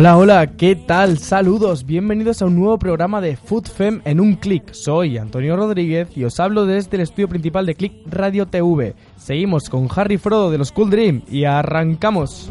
Hola, hola, ¿qué tal? Saludos, bienvenidos a un nuevo programa de Food Fem en un clic. Soy Antonio Rodríguez y os hablo desde el estudio principal de Click Radio TV. Seguimos con Harry Frodo de los Cool Dream y arrancamos.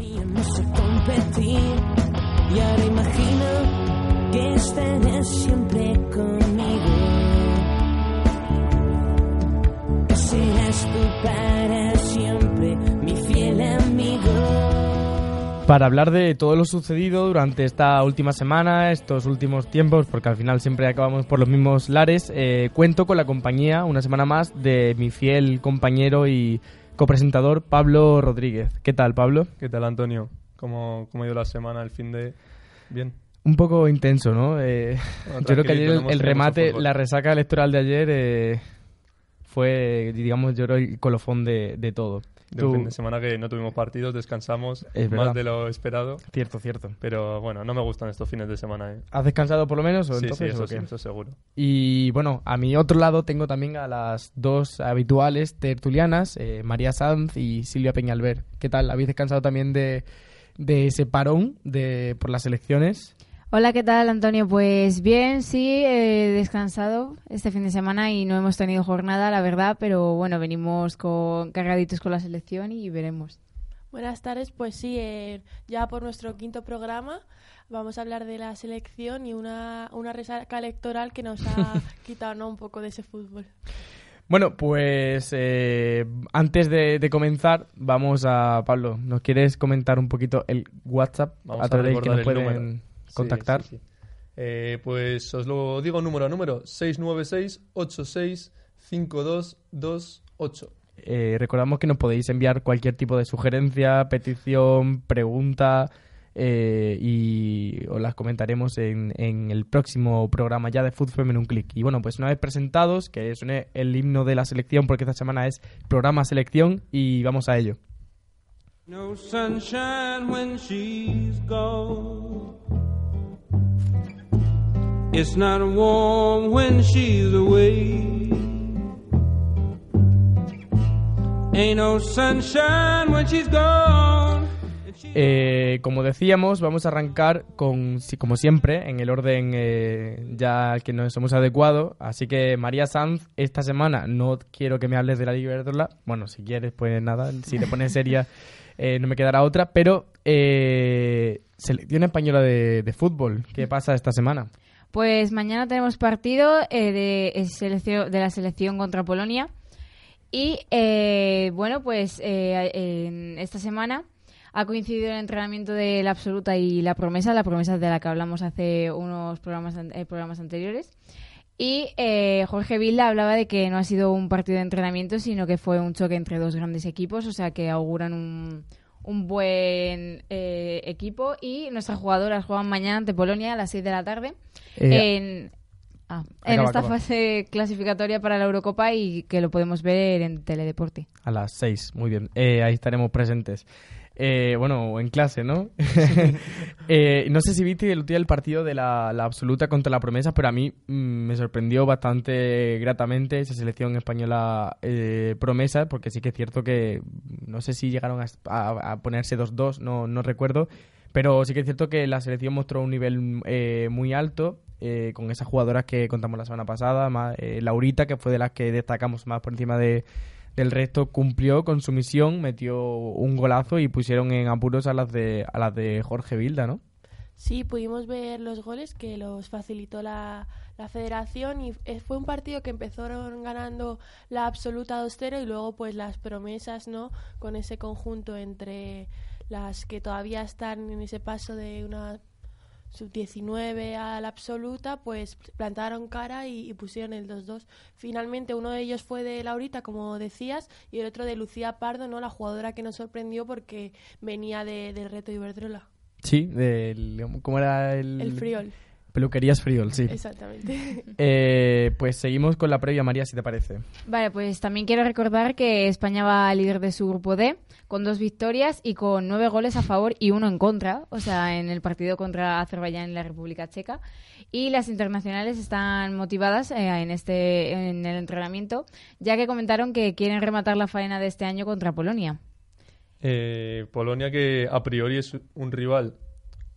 Para hablar de todo lo sucedido durante esta última semana, estos últimos tiempos, porque al final siempre acabamos por los mismos lares, eh, cuento con la compañía una semana más de mi fiel compañero y copresentador Pablo Rodríguez. ¿Qué tal, Pablo? ¿Qué tal, Antonio? ¿Cómo, cómo ha ido la semana, el fin de...? Bien. Un poco intenso, ¿no? Eh, Bueno, yo creo que ayer el, remate, la resaca electoral de ayer eh, fue, digamos, yo creo, el colofón de, de todo. De un fin de semana que no tuvimos partidos, descansamos Es más de lo esperado. Cierto, cierto. Pero bueno, no me gustan estos fines de semana, ¿eh? ¿Has descansado por lo menos o Sí, eso, o sí, eso seguro. Y bueno, a mi otro lado tengo también a las dos habituales tertulianas, eh, María Sanz y Silvia Peñalver. ¿Qué tal? ¿Habéis descansado también de, de ese parón de, por las elecciones? Hola, ¿qué tal, Antonio? Pues bien, sí, he descansado este fin de semana y no hemos tenido jornada, la verdad, pero bueno, venimos con, cargaditos con la selección y veremos. Buenas tardes, pues sí, eh, ya por nuestro quinto programa vamos a hablar de la selección y una, una resaca electoral que nos ha quitado ¿no? un poco de ese fútbol. Bueno, pues eh, antes de, de comenzar, vamos a Pablo. ¿Nos quieres comentar un poquito el WhatsApp Vamos a través del que nos el pueden Sí, contactar? sí, sí. Eh, pues os lo digo número a número: 696-86-5228. Eh, recordamos que nos podéis enviar cualquier tipo de sugerencia, petición, pregunta eh, y os las comentaremos en, en el próximo programa ya de Food Fem en un clic. Y bueno, pues una vez presentados, que suene el himno de la selección porque esta semana es programa selección y vamos a ello. No sunshine when she's gone. It's not warm when she's away. Ain't no sunshine when she's gone. Eh, como decíamos, vamos a arrancar con, como siempre, en el orden eh, ya que nos hemos adecuado. Así que María Sanz, esta semana no quiero que me hables de la Iberdrola. Bueno, si quieres, pues nada, si te pones seria eh, no me quedará otra. Pero eh, selección española de, de fútbol, ¿qué pasa esta semana? Pues mañana tenemos partido eh, de, eh, selección, de la selección contra Polonia. Y eh, bueno, pues eh, esta semana ha coincidido el entrenamiento de la absoluta y la promesa, la promesa de la que hablamos hace unos programas, eh, programas anteriores. Y eh, Jorge Vilda hablaba de que no ha sido un partido de entrenamiento, sino que fue un choque entre dos grandes equipos, o sea que auguran un, un buen eh, equipo. Y nuestras jugadoras juegan mañana ante Polonia a las 6 de la tarde Eh, en, ah, en esta acaba. fase clasificatoria para la Eurocopa y que lo podemos ver en Teledeporte. A las 6, muy bien. Eh, ahí estaremos presentes. Eh, bueno, en clase, ¿no? Eh, no sé si viste el día partido de la, la absoluta contra la promesa, pero a mí mm, me sorprendió bastante gratamente esa selección española eh, promesa, porque sí que es cierto que mm, no sé si llegaron a, a- a ponerse 2-2, no, no recuerdo, pero sí que es cierto que la selección mostró un nivel eh, muy alto. eh, con esas jugadoras que contamos la semana pasada, más, Laurita, que fue de las que destacamos más por encima de, del resto cumplió con su misión, metió un golazo y pusieron en apuros a las de a las de Jorge Vilda, ¿no? Sí, pudimos ver los goles que los facilitó la, la federación y eh, fue un partido que empezaron ganando la absoluta 2-0 y luego pues las promesas, ¿no? Con ese conjunto entre las que todavía están en ese paso de una sub-19 a la absoluta, pues plantaron cara y, y pusieron el 2-2. Finalmente uno de ellos fue de Laurita, como decías, y el otro de Lucía Pardo, ¿no? La jugadora que nos sorprendió porque venía de, del reto Iberdrola. Sí, del, ¿cómo era el...? El Friol. Peluquerías Friol, sí. Exactamente. Eh, pues seguimos con la previa, María, si te parece. Vale, pues también quiero recordar que España va líder de su grupo D con dos victorias y con nueve goles a favor y uno en contra, o sea, en el partido contra Azerbaiyán en la República Checa. Y las internacionales están motivadas eh, en este en el entrenamiento, ya que comentaron que quieren rematar la faena de este año contra Polonia. Eh, Polonia que a priori es un rival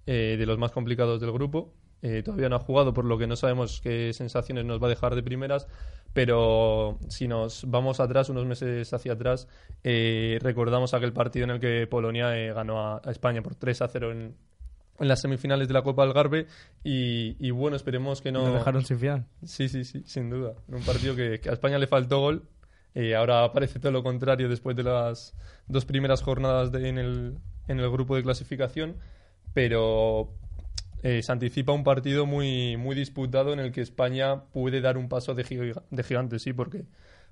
eh, de los más complicados del grupo. Eh, todavía no ha jugado, por lo que no sabemos qué sensaciones nos va a dejar de primeras. Pero si nos vamos atrás, unos meses hacia atrás, eh, recordamos aquel partido en el que Polonia eh, ganó a, a España por 3 a 0 en, en las semifinales de la Copa Algarve. Y, y bueno, esperemos que no. Nos dejaron sin fiar. Sí, sí, sí, sin duda. En un partido que, que a España le faltó gol. Ahora parece todo lo contrario después de las dos primeras jornadas de- en, el, en el grupo de clasificación. Pero eh, se anticipa un partido muy, muy disputado en el que España puede dar un paso de, giga- de gigante, sí, porque,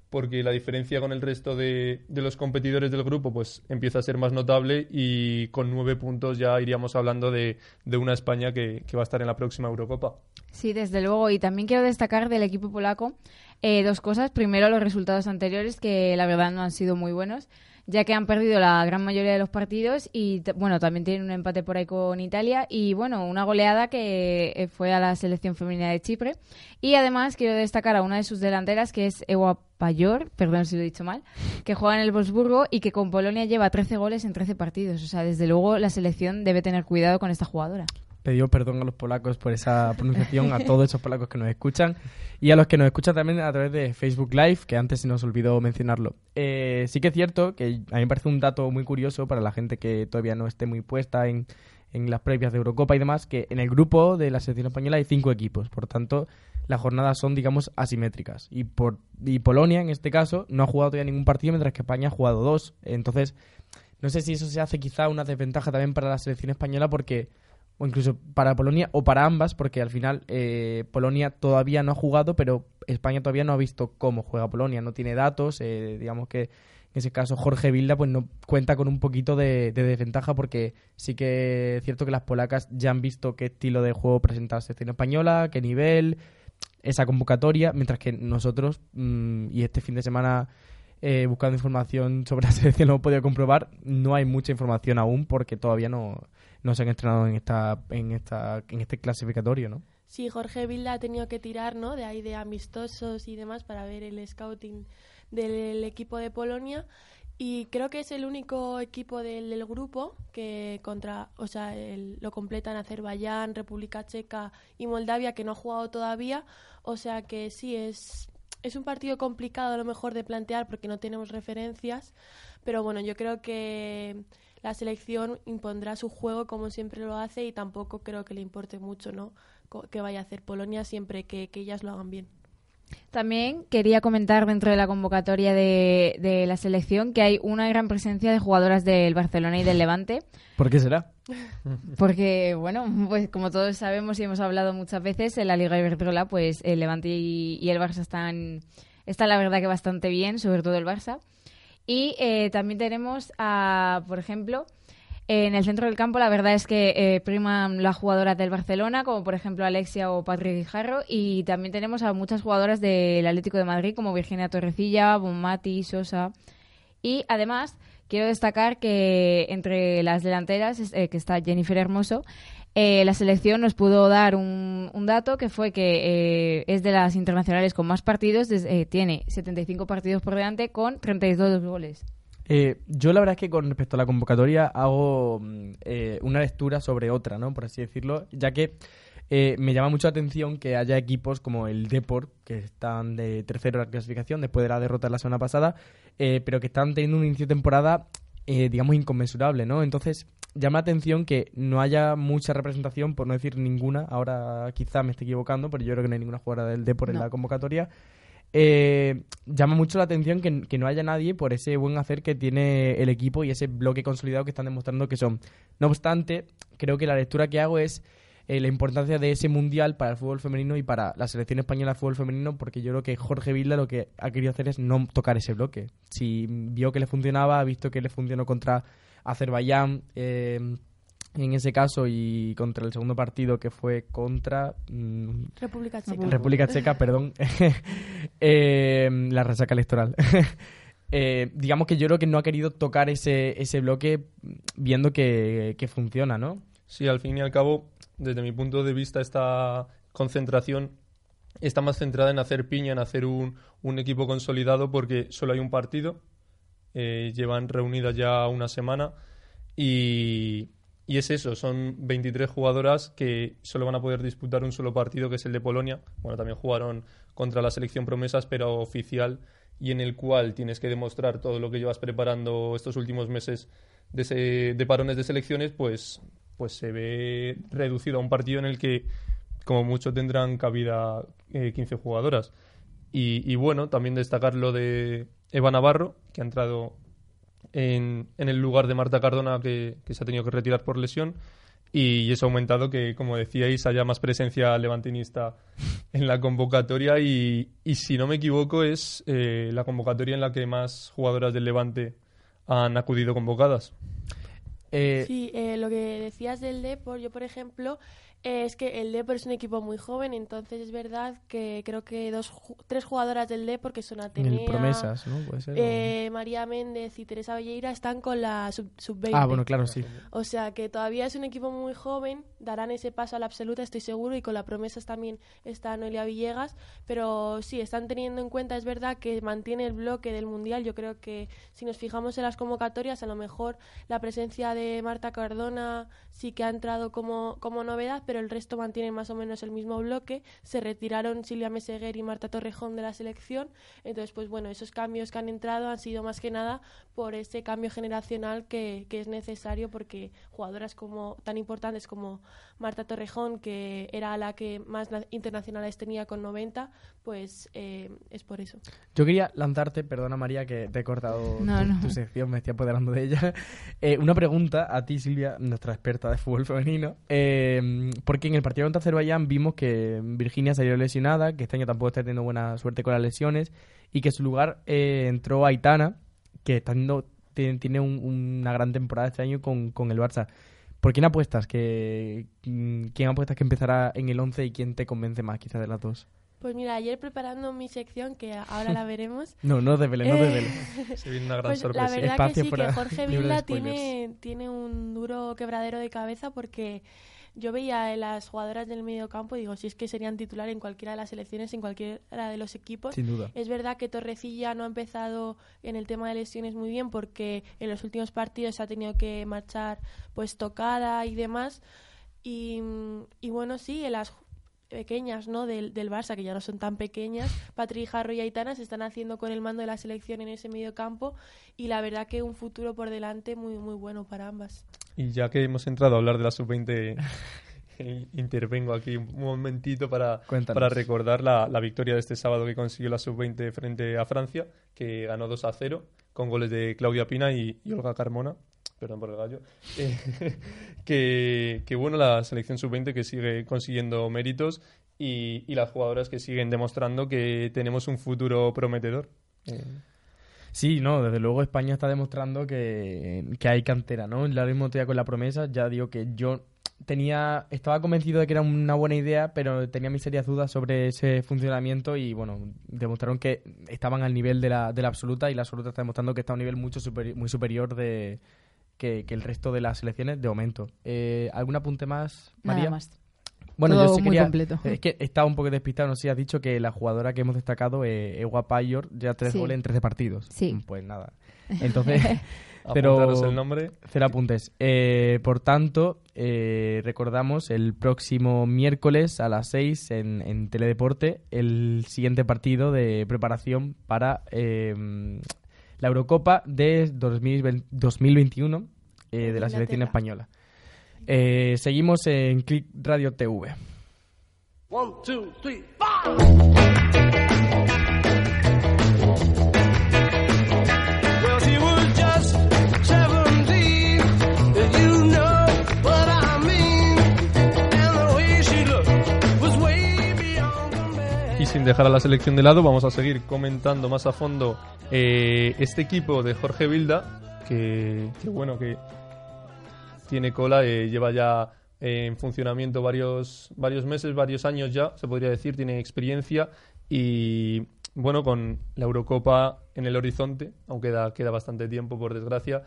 porque la diferencia con el resto de, de los competidores del grupo pues empieza a ser más notable y con nueve puntos ya iríamos hablando de, de una España que, que va a estar en la próxima Eurocopa. Sí, desde luego. Y también quiero destacar del equipo polaco eh, dos cosas. Primero, los resultados anteriores, que la verdad no han sido muy buenos, ya que han perdido la gran mayoría de los partidos y, bueno, también tienen un empate por ahí con Italia y, bueno, una goleada que eh, fue a la selección femenina de Chipre. Y además quiero destacar a una de sus delanteras, que es Ewa Payor, perdón si lo he dicho mal, que juega en el Wolfsburgo y que con Polonia lleva 13 goles en 13 partidos. O sea, desde luego la selección debe tener cuidado con esta jugadora. Pidió perdón a los polacos por esa pronunciación, a todos esos polacos que nos escuchan y a los que nos escuchan también a través de Facebook Live, que antes se nos olvidó mencionarlo. Eh, sí que es cierto que a mí me parece un dato muy curioso para la gente que todavía no esté muy puesta en, en las previas de Eurocopa y demás, que en el grupo de la selección española hay cinco equipos, por tanto las jornadas son, digamos, asimétricas. Y, por, y Polonia, en este caso, no ha jugado todavía ningún partido, mientras que España ha jugado dos. Entonces, no sé si eso se hace quizá una desventaja también para la selección española porque o incluso para Polonia o para ambas, porque al final eh, Polonia todavía no ha jugado, pero España todavía no ha visto cómo juega Polonia, no tiene datos, eh, digamos que en ese caso Jorge Vilda pues no cuenta con un poquito de, de desventaja porque sí que es cierto que las polacas ya han visto qué estilo de juego presenta la selección española, qué nivel, esa convocatoria, mientras que nosotros, mm, y este fin de semana eh, buscando información sobre la selección lo hemos podido comprobar, no hay mucha información aún porque todavía no, no se han entrenado en esta, en esta, en este clasificatorio, ¿no? Sí, Jorge Vilda ha tenido que tirar, ¿no? De ahí de amistosos y demás para ver el scouting del equipo de Polonia. Y creo que es el único equipo del, grupo que contra, o sea, el- lo completan Azerbaiyán, República Checa y Moldavia que no ha jugado todavía. O sea que sí es es un partido complicado a lo mejor de plantear porque no tenemos referencias, pero bueno, yo creo que la selección impondrá su juego como siempre lo hace y tampoco creo que le importe mucho, ¿no? Que vaya a hacer Polonia siempre que, que ellas lo hagan bien. También quería comentar dentro de la convocatoria de, de la selección que hay una gran presencia de jugadoras del Barcelona y del Levante, ¿Por qué será? porque, bueno, pues como todos sabemos y hemos hablado muchas veces, en la Liga Iberdrola, pues el Levante y, y el Barça están, están la verdad que bastante bien, sobre todo el Barça. Y eh, también tenemos, a, por ejemplo, en el centro del campo, la verdad es que eh, priman las jugadoras del Barcelona, como por ejemplo Alexia o Patrick Guijarro, y también tenemos a muchas jugadoras del Atlético de Madrid, como Virginia Torrecilla, Bonmati, Sosa. Y además, quiero destacar que entre las delanteras, eh, que está Jennifer Hermoso, eh, la selección nos pudo dar un, dato que fue que eh, es de las internacionales con más partidos, des- eh, tiene 75 partidos por delante con 32 goles. Eh, yo la verdad es que con respecto a la convocatoria hago mm, eh, una lectura sobre otra, ¿no? Por así decirlo, ya que me llama mucho la atención que haya equipos como el Deport, que están de tercero en la clasificación después de la derrota de la semana pasada, pero que están teniendo un inicio de temporada, eh, digamos, inconmensurable, ¿no? Entonces, llama la atención que no haya mucha representación, por no decir ninguna, ahora quizá me esté equivocando, pero yo creo que no hay ninguna jugadora del Deport en No. la convocatoria. Eh, llama mucho la atención que, que no haya nadie por ese buen hacer que tiene el equipo y ese bloque consolidado que están demostrando que son. No obstante, creo que la lectura que hago es eh, la importancia de ese mundial para el fútbol femenino y para la selección española de fútbol femenino, porque yo creo que Jorge Vilda lo que ha querido hacer es no tocar ese bloque. Si vio que le funcionaba, ha visto que le funcionó contra Azerbaiyán. eh, en ese caso y contra el segundo partido que fue contra mm, República Checa. República Checa, perdón, Eh, la resaca electoral. Eh, digamos que yo creo que no ha querido tocar ese, ese bloque viendo que, que funciona, ¿no? Sí, al fin y al cabo, desde mi punto de vista, esta concentración está más centrada en hacer piña, en hacer un, un equipo consolidado, porque solo hay un partido, eh, llevan reunidas ya una semana y, y es eso, son 23 jugadoras que solo van a poder disputar un solo partido, que es el de Polonia. Bueno, también jugaron contra la selección promesas, pero oficial, y en el cual tienes que demostrar todo lo que llevas preparando estos últimos meses de, ese- de parones de selecciones, pues, pues se ve reducido a un partido en el que como mucho tendrán cabida eh, 15 jugadoras. Y, bueno, también destacar lo de Eva Navarro, que ha entrado en, en el lugar de Marta Cardona, que, que se ha tenido que retirar por lesión. Y eso ha aumentado que, como decíais, haya más presencia levantinista en la convocatoria. Y, y si no me equivoco, es eh, la convocatoria en la que más jugadoras del Levante han acudido convocadas. Eh, Sí, eh, lo que decías del Depor, yo por ejemplo, eh, es que el Depor es un equipo muy joven, entonces es verdad que creo que dos, ju- tres jugadoras del Depor, que son en Atenea, Promesas, ¿no? Puede ser. o- eh, María Méndez y Teresa Belleira, están con la sub- sub-20. ah, bueno, claro, sí. O sea que todavía es un equipo muy joven, darán ese paso a la absoluta, estoy seguro, y con la promesas también está Noelia Villegas, pero sí, están teniendo en cuenta, es verdad, que mantiene el bloque del Mundial. Yo creo que si nos fijamos en las convocatorias, a lo mejor la presencia de Marta Cardona sí que ha entrado como, como novedad, pero el resto mantiene más o menos el mismo bloque. Se retiraron Silvia Meseguer y Marta Torrejón de la selección, entonces, pues bueno, esos cambios que han entrado han sido más que nada por ese cambio generacional que, que es necesario porque jugadoras como tan importantes como Marta Torrejón, que era la que más na- internacionales tenía con 90, pues eh, es por eso. Yo quería lanzarte, perdona María que te he cortado No, tu, no. tu sección, me estoy apoderando de ella. Eh, una pregunta a ti, Silvia, nuestra experta de fútbol femenino. Eh, porque en el partido contra Azerbaiyán vimos que Virginia salió lesionada, que este año tampoco está teniendo buena suerte con las lesiones, y que en su lugar eh, entró Aitana, que está teniendo- tiene, tiene un- una gran temporada este año con, con el Barça. ¿Por quién apuestas? que ¿Quién apuestas que empezará en el 11 y quién te convence más, quizás de las dos? Pues mira, ayer preparando mi sección, que ahora la veremos, No, no desvele, no Eh, desvele. Se viene una gran Pues sorpresa. la verdad Espacio que sí, que Jorge Vilda tiene, tiene un duro quebradero de cabeza porque yo veía a las jugadoras del medio campo y digo, si es que serían titular en cualquiera de las selecciones, en cualquiera de los equipos. Sin duda. Es verdad que Torrecilla no ha empezado en el tema de lesiones muy bien porque en los últimos partidos ha tenido que marchar pues tocada y demás. Y, y bueno, sí, en las pequeñas ¿no? del, del Barça, que ya no son tan pequeñas, Patri Jarro y Aitana se están haciendo con el mando de la selección en ese medio campo y la verdad que un futuro por delante muy, muy bueno para ambas. Y ya que hemos entrado a hablar de la sub-20, eh, intervengo aquí un momentito para, Cuéntanos. para recordar la, la victoria de este sábado que consiguió la sub-20 frente a Francia, que ganó 2 a 0 con goles de Claudia Pina y, y Olga Carmona. Perdón por el gallo. Eh, que, que bueno, la selección sub-20 que sigue consiguiendo méritos y, y las jugadoras que siguen demostrando que tenemos un futuro prometedor. Eh, Sí, no, desde luego España está demostrando que, que hay cantera, ¿no? La mismo día con la promesa, ya digo que yo tenía, estaba convencido de que era una buena idea, pero tenía mis serias dudas sobre ese funcionamiento y bueno, demostraron que estaban al nivel de la, de la absoluta y la absoluta está demostrando que está a un nivel mucho superi- muy superior de que, que el resto de las selecciones de momento. Eh, ¿Algún apunte más, María? Más. Bueno, Todo yo sí muy quería- completo. Es que estaba un poco despistado, no sé si has dicho que la jugadora que hemos destacado es Ewa Payor, ya tres Sí. goles en 13 partidos. Sí. Pues nada. Entonces, pero el nombre. cero apuntes. Eh, por tanto, eh, recordamos el próximo miércoles a las 6 en, en Teledeporte el siguiente partido de preparación para eh, la Eurocopa de 2020 2021 eh, de la selección española. Eh, seguimos en Click Radio TV. One, two, three, five. Well, she was just 17, and you know what I mean. And the way she looked was way beyond compare. Y sin dejar a la selección de lado, vamos a seguir comentando más a fondo eh, este equipo de Jorge Vilda, que, que bueno, que tiene cola, eh, lleva ya eh, en funcionamiento varios, varios meses, varios años ya, se podría decir, tiene experiencia y bueno, con la Eurocopa en el horizonte, aunque queda, queda bastante tiempo por desgracia,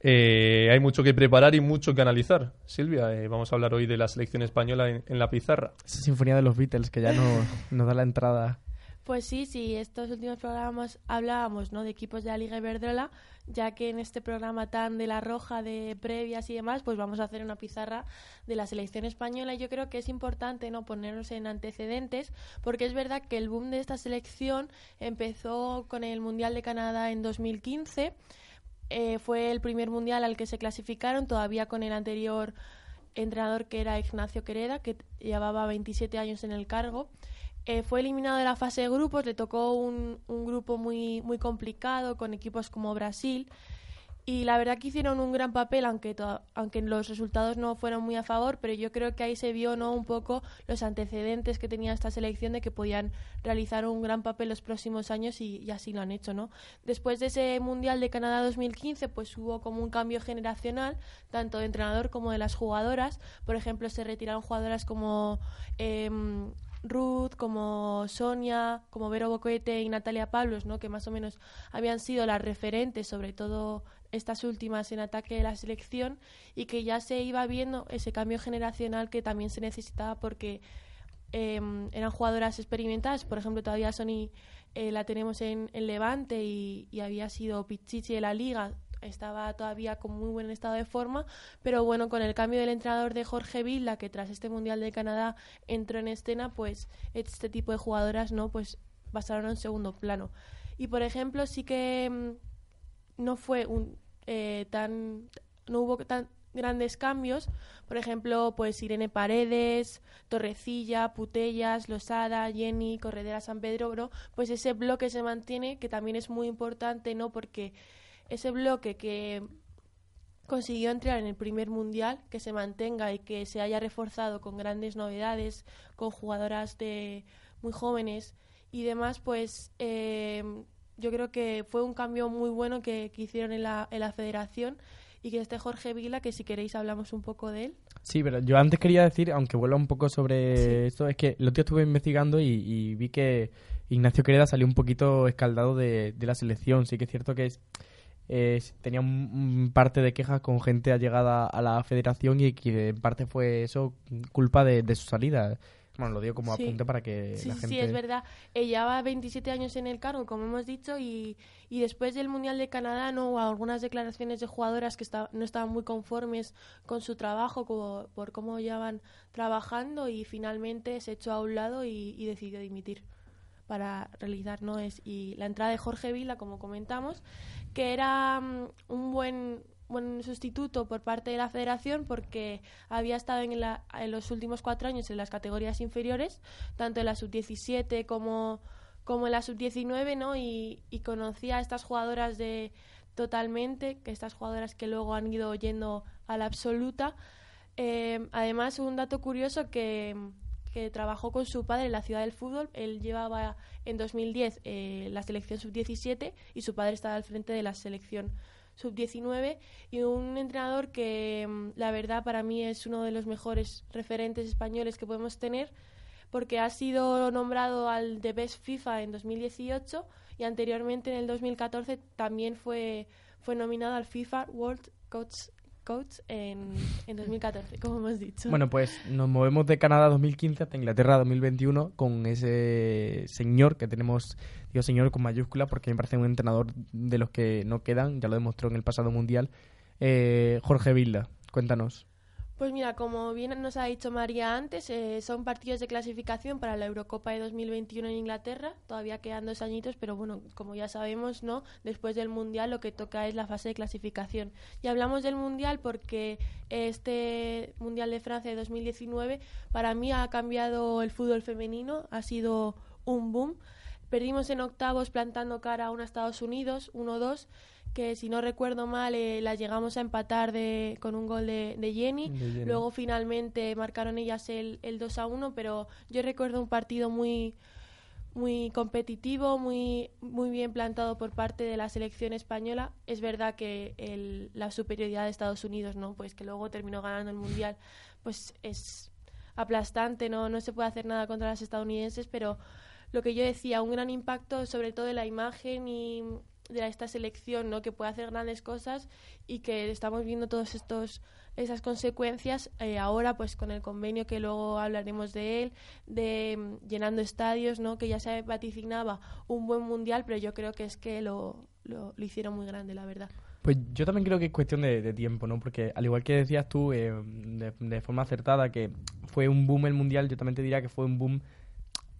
eh, hay mucho que preparar y mucho que analizar. Silvia, eh, vamos a hablar hoy de la selección española en, en la pizarra. Esa sinfonía de los Beatles que ya no, nos da la entrada. Pues sí, sí, estos últimos programas hablábamos ¿no? de equipos de la Liga Iberdrola, ya que en este programa tan de la roja, de previas y demás, pues vamos a hacer una pizarra de la selección española. Y yo creo que es importante no ponernos en antecedentes, porque es verdad que el boom de esta selección empezó con el Mundial de Canadá en 2015. Eh, fue el primer mundial al que se clasificaron, todavía con el anterior entrenador que era Ignacio Quereda, que llevaba 27 años en el cargo. Eh, fue eliminado de la fase de grupos, le tocó un, un grupo muy, muy complicado con equipos como Brasil. Y la verdad que hicieron un gran papel, aunque, aunque los resultados no fueron muy a favor, pero yo creo que ahí se vio ¿no? un poco los antecedentes que tenía esta selección de que podían realizar un gran papel los próximos años y, y así lo han hecho. ¿no? Después de ese Mundial de Canadá 2015, pues hubo como un cambio generacional, tanto de entrenador como de las jugadoras. Por ejemplo, se retiraron jugadoras como em, Ruth, como Sonia, como Vero Boquete y Natalia Pablos, ¿no? que más o menos habían sido las referentes, sobre todo estas últimas en ataque de la selección, y que ya se iba viendo ese cambio generacional que también se necesitaba porque em, eran jugadoras experimentadas. Por ejemplo, todavía Sony eh, la tenemos en, en Levante y, y había sido Pichichi de la liga. Estaba todavía con muy buen estado de forma, pero bueno, con el cambio del entrenador de Jorge Villa, que tras este Mundial de Canadá entró en escena, pues este tipo de jugadoras no pues pasaron en segundo plano. Y por ejemplo, sí que mm, no fue un eh, tan no hubo tan grandes cambios por ejemplo pues Irene Paredes Torrecilla Putellas Losada Jenny Corredera San Pedro ¿no? pues ese bloque se mantiene que también es muy importante no porque ese bloque que consiguió entrar en el primer mundial, que se mantenga y que se haya reforzado con grandes novedades, con jugadoras de muy jóvenes y demás, pues eh, yo creo que fue un cambio muy bueno que, que hicieron en la, en la federación y que este Jorge Vila, que si queréis hablamos un poco de él. Sí, pero yo antes quería decir, aunque vuelva un poco sobre esto, es que el otro día estuve investigando y, y vi que Ignacio Quereda salió un poquito escaldado de, de la selección. Sí que es cierto que es, es- tenía un, parte de quejas con gente allegada a la federación y que en parte fue eso culpa de, de su salida. Bueno, lo digo como Sí. apunte para que Sí, la gente... sí, es verdad. Ella llevaba 27 años en el cargo, como hemos dicho, y, y después del Mundial de Canadá no hubo algunas declaraciones de jugadoras que esta- no estaban muy conformes con su trabajo, como- por cómo llevaban trabajando, y finalmente se echó a un lado y, y decidió dimitir para realizar no es y la entrada de Jorge Vila como comentamos que era mm, un buen buen sustituto por parte de la federación porque había estado en, la- en los últimos cuatro años en las categorías inferiores tanto en la sub-17 como como en la sub-19 no y, y conocía a estas jugadoras de totalmente que estas jugadoras que luego han ido yendo a la absoluta. Eh, además, un dato curioso que, que trabajó con su padre en la ciudad del fútbol. Él llevaba en 2010 eh, la selección sub-17 y su padre estaba al frente de la selección sub-19 y un entrenador que mm, la verdad para mí es uno de los mejores referentes españoles que podemos tener porque ha sido nombrado al The Best FIFA en 2018 y anteriormente en el 2014 también fue, fue nominado al FIFA World Coach, Coach en, en 2014, como hemos dicho. Bueno, pues nos movemos de Canadá 2015 hasta Inglaterra 2021 con ese señor que tenemos, digo señor con mayúscula porque me parece un entrenador de los que no quedan, ya lo demostró en el pasado mundial, eh, Jorge Vilda. Cuéntanos. Pues mira, como bien nos ha dicho María antes, eh, son partidos de clasificación para la Eurocopa de 2021 en Inglaterra. Todavía quedan dos añitos, pero bueno, como ya sabemos, no. Después del mundial lo que toca es la fase de clasificación. Y hablamos del mundial porque este mundial de Francia de 2019 para mí ha cambiado el fútbol femenino, ha sido un boom. Perdimos en octavos plantando cara a un Estados Unidos, 1-2 que si no recuerdo mal eh, las llegamos a empatar de, con un gol de, de Jenny. De Jenny. Luego finalmente marcaron ellas el, el 2 a 1, pero yo recuerdo un partido muy muy competitivo, muy, muy bien plantado por parte de la selección española. Es verdad que el- la superioridad de Estados Unidos, ¿no? Pues que luego terminó ganando el Mundial, pues es aplastante, ¿no? No se puede hacer nada contra los estadounidenses, pero lo que yo decía, un gran impacto sobre todo en la imagen y de esta selección, ¿no? Que puede hacer grandes cosas y que estamos viendo todos estos esas consecuencias eh, ahora pues con el convenio que luego hablaremos de él de mm, llenando estadios no que ya se vaticinaba un buen mundial pero yo creo que es que lo, lo, hicieron muy grande la verdad Pues yo también creo que es cuestión de, de tiempo, ¿no? Porque al igual que decías tú, eh, de, de forma acertada, que fue un boom el Mundial, yo también te diría que fue un boom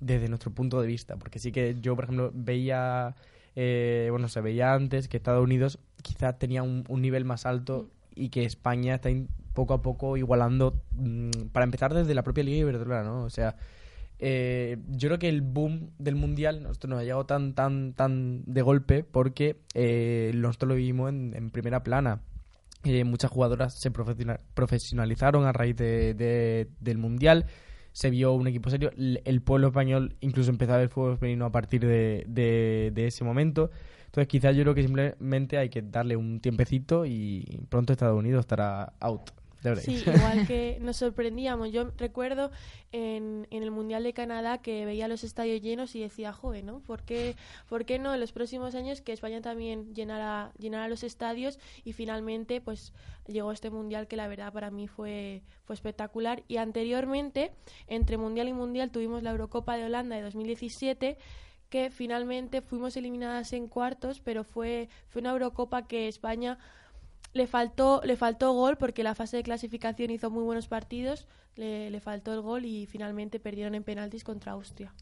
desde nuestro punto de vista. Porque sí que yo, por ejemplo, veía, eh, bueno, se veía antes que Estados Unidos quizás tenía un, un nivel más alto y que España está poco a poco igualando, mm, para empezar desde la propia Liga Iberdrola, ¿no? O sea, eh, yo creo que el boom del mundial nosotros nos ha llegado tan tan tan de golpe porque eh, nosotros lo vivimos en, en primera plana. Eh, muchas jugadoras se profesiona- profesionalizaron a raíz de- de- del mundial se vio un equipo serio. El pueblo español incluso empezó a ver fútbol femenino a partir de, de- de ese momento. Entonces quizás yo creo que simplemente hay que darle un tiempecito y pronto Estados Unidos estará out Sí, igual que nos sorprendíamos. Yo recuerdo en, en el Mundial de Canadá que veía los estadios llenos y decía, joder, ¿no? ¿Por qué, ¿Por qué no en los próximos años que España también llenara, llenara los estadios? Y finalmente, pues llegó este Mundial que la verdad para mí fue, fue espectacular. Y anteriormente, entre Mundial y Mundial, tuvimos la Eurocopa de Holanda de 2017 que finalmente fuimos eliminadas en cuartos, pero fue, fue una Eurocopa que España le faltó, le faltó gol porque la fase de clasificación hizo muy buenos partidos, le, le faltó el gol y finalmente perdieron en penaltis contra Austria.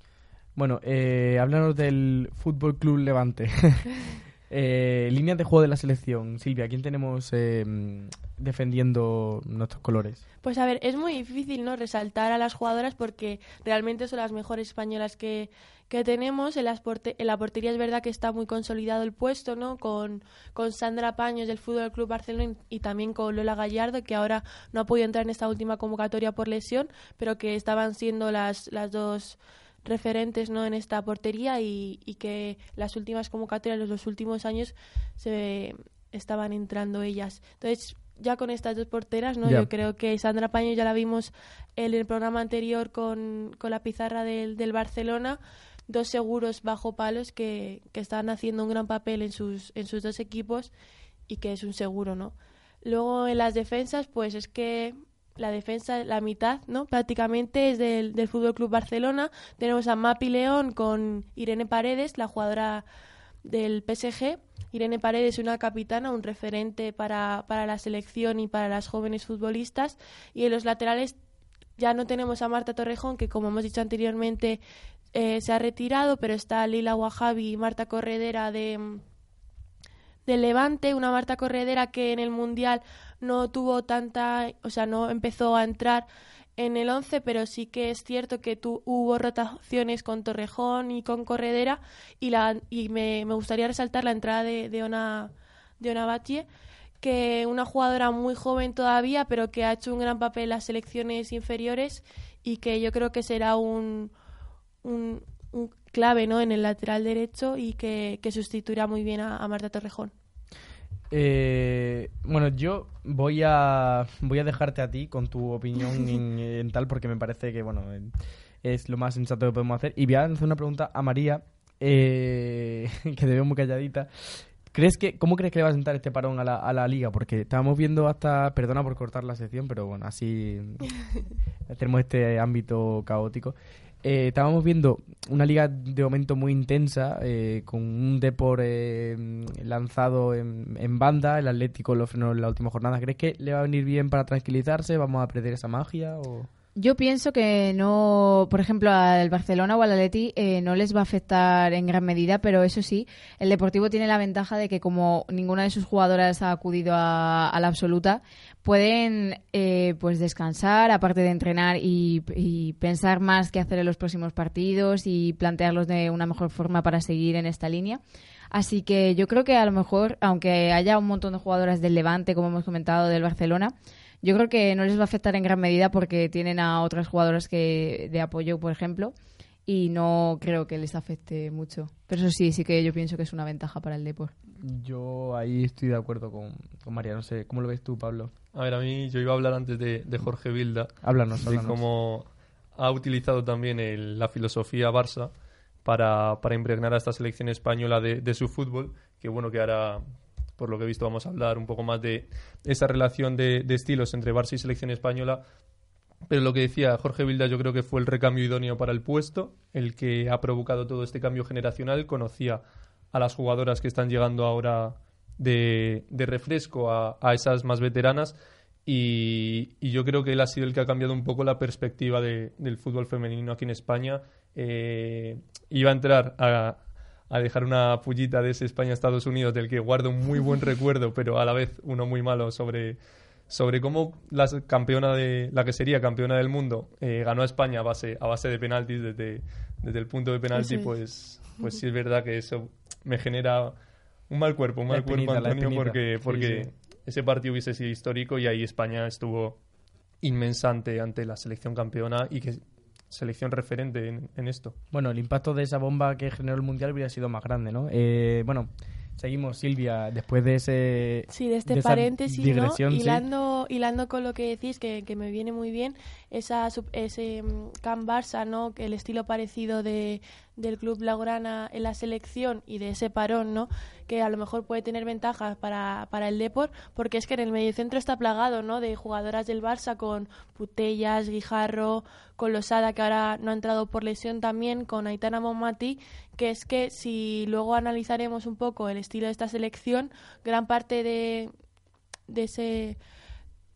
Bueno, eh, háblanos del Fútbol Club Levante. eh, líneas de juego de la selección. Silvia, ¿quién tenemos eh, defendiendo nuestros colores? Pues a ver, es muy difícil no resaltar a las jugadoras porque realmente son las mejores españolas que, que tenemos. En, las porte- en la portería es verdad que está muy consolidado el puesto, ¿no? Con, con Sandra Paños del Fútbol Club Barcelona y también con Lola Gallardo, que ahora no ha podido entrar en esta última convocatoria por lesión, pero que estaban siendo las, las dos referentes no en esta portería y, y que las últimas convocatorias los dos últimos años se estaban entrando ellas entonces ya con estas dos porteras no yo creo que Sandra Paño ya la vimos en el programa anterior con, con la pizarra del, del Barcelona dos seguros bajo palos que, que están haciendo un gran papel en sus en sus dos equipos y que es un seguro no luego en las defensas pues es que la defensa, la mitad, ¿no? Prácticamente es del, del Fútbol Club Barcelona. Tenemos a Mapi León con Irene Paredes, la jugadora del PSG. Irene Paredes, una capitana, un referente para, para la selección y para las jóvenes futbolistas. Y en los laterales ya no tenemos a Marta Torrejón, que como hemos dicho anteriormente eh, se ha retirado, pero está Lila Wahabi y Marta Corredera de, del Levante, una Marta Corredera que en el Mundial no tuvo tanta, o sea, no empezó a entrar en el 11, pero sí que es cierto que tu, hubo rotaciones con Torrejón y con Corredera y, la, y me, me gustaría resaltar la entrada de, de Ona, de Ona Batlle, que una jugadora muy joven todavía, pero que ha hecho un gran papel en las selecciones inferiores y que yo creo que será un, un, un clave ¿no? en el lateral derecho y que, que sustituirá muy bien a, a Marta Torrejón. Eh, bueno, yo voy a voy a dejarte a ti con tu opinión en, en tal porque me parece que bueno en- es lo más sensato que podemos hacer y voy a hacer una pregunta a María eh, que te veo muy calladita. ¿Crees que cómo crees que le va a sentar este parón a la, a la liga? Porque estábamos viendo hasta perdona por cortar la sección, pero bueno así tenemos este ámbito caótico. Eh, estábamos viendo una liga de momento muy intensa, eh, con un Depor eh, lanzado en, en banda, el Atlético lo frenó en la última jornada. ¿Crees que le va a venir bien para tranquilizarse? ¿Vamos a perder esa magia? O... Yo pienso que no, por ejemplo, al Barcelona o al Atleti eh, no les va a afectar en gran medida, pero eso sí, el Deportivo tiene la ventaja de que como ninguna de sus jugadoras ha acudido a, la absoluta, pueden eh, pues descansar, aparte de entrenar y, y pensar más qué hacer en los próximos partidos y plantearlos de una mejor forma para seguir en esta línea. Así que yo creo que a lo mejor, aunque haya un montón de jugadoras del Levante, como hemos comentado, del Barcelona, yo creo que no les va a afectar en gran medida porque tienen a otras jugadoras que de apoyo, por ejemplo, y no creo que les afecte mucho. Pero eso sí, sí que yo pienso que es una ventaja para el deporte. Yo ahí estoy de acuerdo con, con María. No sé, ¿cómo lo ves tú, Pablo? A ver, a mí yo iba a hablar antes de, de Jorge Vilda, Háblanos, de háblanos. cómo ha utilizado también el- la filosofía Barça para, para impregnar a esta selección española de, de su fútbol, que bueno, que ahora, por lo que he visto, vamos a hablar un poco más de esa relación de, estilos entre Barça y selección española. Pero lo que decía Jorge Vilda yo creo que fue el recambio idóneo para el puesto, el que ha provocado todo este cambio generacional, conocía a las jugadoras que están llegando ahora de, refresco a, a esas más veteranas y, yo creo que él ha sido el que ha cambiado un poco la perspectiva de- del fútbol femenino aquí en España. Eh, iba a entrar a, a dejar una pullita de ese España-Estados Unidos del que guardo un muy buen recuerdo, pero a la vez uno muy malo sobre, sobre cómo la campeona de la que sería campeona del mundo eh, ganó a España a base, a base de penaltis desde, desde el punto de penalti, es. pues, pues sí es verdad que eso me genera un mal cuerpo, un La mal cuerpo, Antonio, porque, Sí, porque sí. ese partido hubiese sido histórico y ahí España estuvo inmensante ante la selección campeona y que selección referente en, en esto. Bueno, el impacto de esa bomba que generó el Mundial hubiera sido más grande, ¿no? Eh, bueno, seguimos, Silvia, después de ese... Sí, de este de paréntesis, digresión, ¿no? sí. Hilando, hilando con lo que decís, que, que me viene muy bien, esa, ese mm, Can Barça, ¿no? Que el estilo parecido de, del Club Blaugrana en la selección y de ese parón, ¿no? Que a lo mejor puede tener ventajas para, para el Depor, porque es que en el mediocentro está plagado, ¿no? De jugadoras del Barça con Putellas, Guijarro, con Losada, que ahora no ha entrado por lesión también, con Aitana Momati, que es que si luego analizaremos un poco el estilo de esta selección, gran parte de, de ese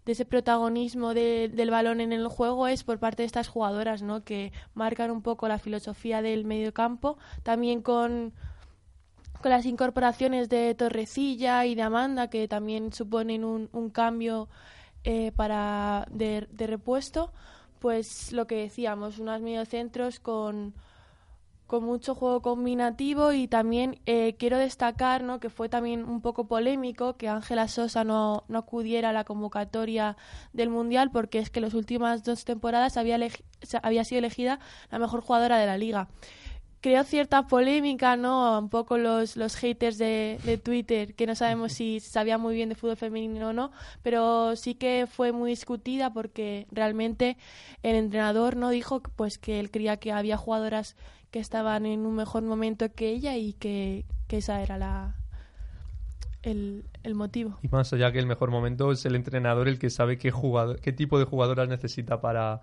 de ese protagonismo de- del balón en el juego es por parte de estas jugadoras, ¿no? Que marcan un poco la filosofía del mediocampo, también con con las incorporaciones de Torrecilla y de Amanda, que también suponen un, un cambio eh, para de, repuesto, pues lo que decíamos, unos mediocentros con, con mucho juego combinativo y también eh, quiero destacar ¿no? que fue también un poco polémico que Ángela Sosa no, no acudiera a la convocatoria del Mundial porque es que las últimas dos temporadas había, había sido elegida la mejor jugadora de la liga. Creo cierta polémica, ¿no? Un poco los, los haters de, de Twitter, que no sabemos si sabía muy bien de fútbol femenino o no, pero sí que fue muy discutida porque realmente el entrenador no dijo pues que él creía que había jugadoras que estaban en un mejor momento que ella y que, que esa era la el, el motivo. Y más allá que el mejor momento es el entrenador el que sabe qué, jugador, qué tipo de jugadoras necesita para,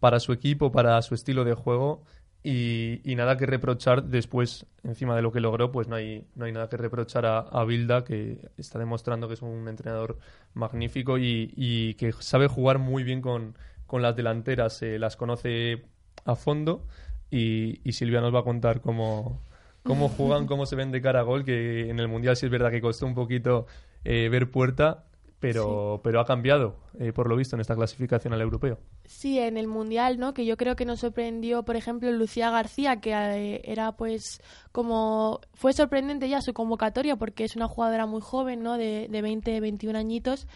para su equipo, para su estilo de juego. Y, nada que reprochar después, encima de lo que logró, pues no hay, no hay nada que reprochar a, a Bilda, que está demostrando que es un entrenador magnífico y, y que sabe jugar muy bien con, con las delanteras, se las conoce a fondo y, y Silvia nos va a contar cómo, cómo juegan, cómo se ven de cara a gol, que en el Mundial sí es verdad que costó un poquito eh, ver puerta, pero, pero ha cambiado, eh, por lo visto, en esta clasificación al europeo. Sí, en el Mundial, ¿no? Que yo creo que nos sorprendió, por ejemplo, Lucía García, que eh, era pues como... Fue sorprendente ya su convocatoria porque es una jugadora muy joven, ¿no? De, de 20, 21 añitos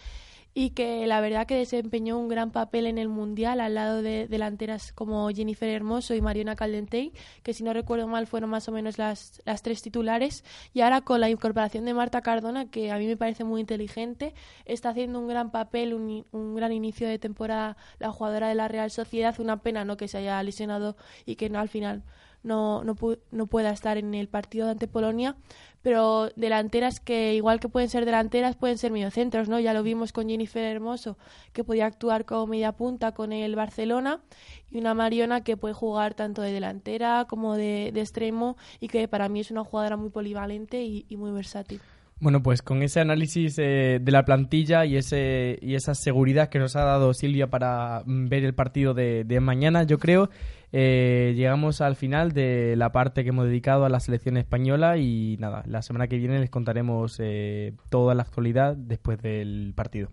y que la verdad que desempeñó un gran papel en el Mundial al lado de delanteras como Jennifer Hermoso y Mariona Caldentey, que si no recuerdo mal fueron más o menos las, las tres titulares. Y ahora con la incorporación de Marta Cardona, que a mí me parece muy inteligente, está haciendo un gran papel, un, un gran inicio de temporada la jugadora de la Real Sociedad. Una pena no que se haya lesionado y que no al final no, no, no pueda estar en el partido ante Polonia, pero delanteras que igual que pueden ser delanteras pueden ser mediocentros, ¿no? Ya lo vimos con Jennifer Hermoso, que podía actuar como media punta con el Barcelona, y una Mariona que puede jugar tanto de delantera como de, de extremo y que para mí es una jugadora muy polivalente y, y muy versátil. Bueno, pues con ese análisis eh, de la plantilla y ese y esa seguridad que nos ha dado Silvia para mm, ver el partido de, mañana, yo creo, eh, llegamos al final de la parte que hemos dedicado a la selección española y nada, la semana que viene les contaremos eh, toda la actualidad después del partido.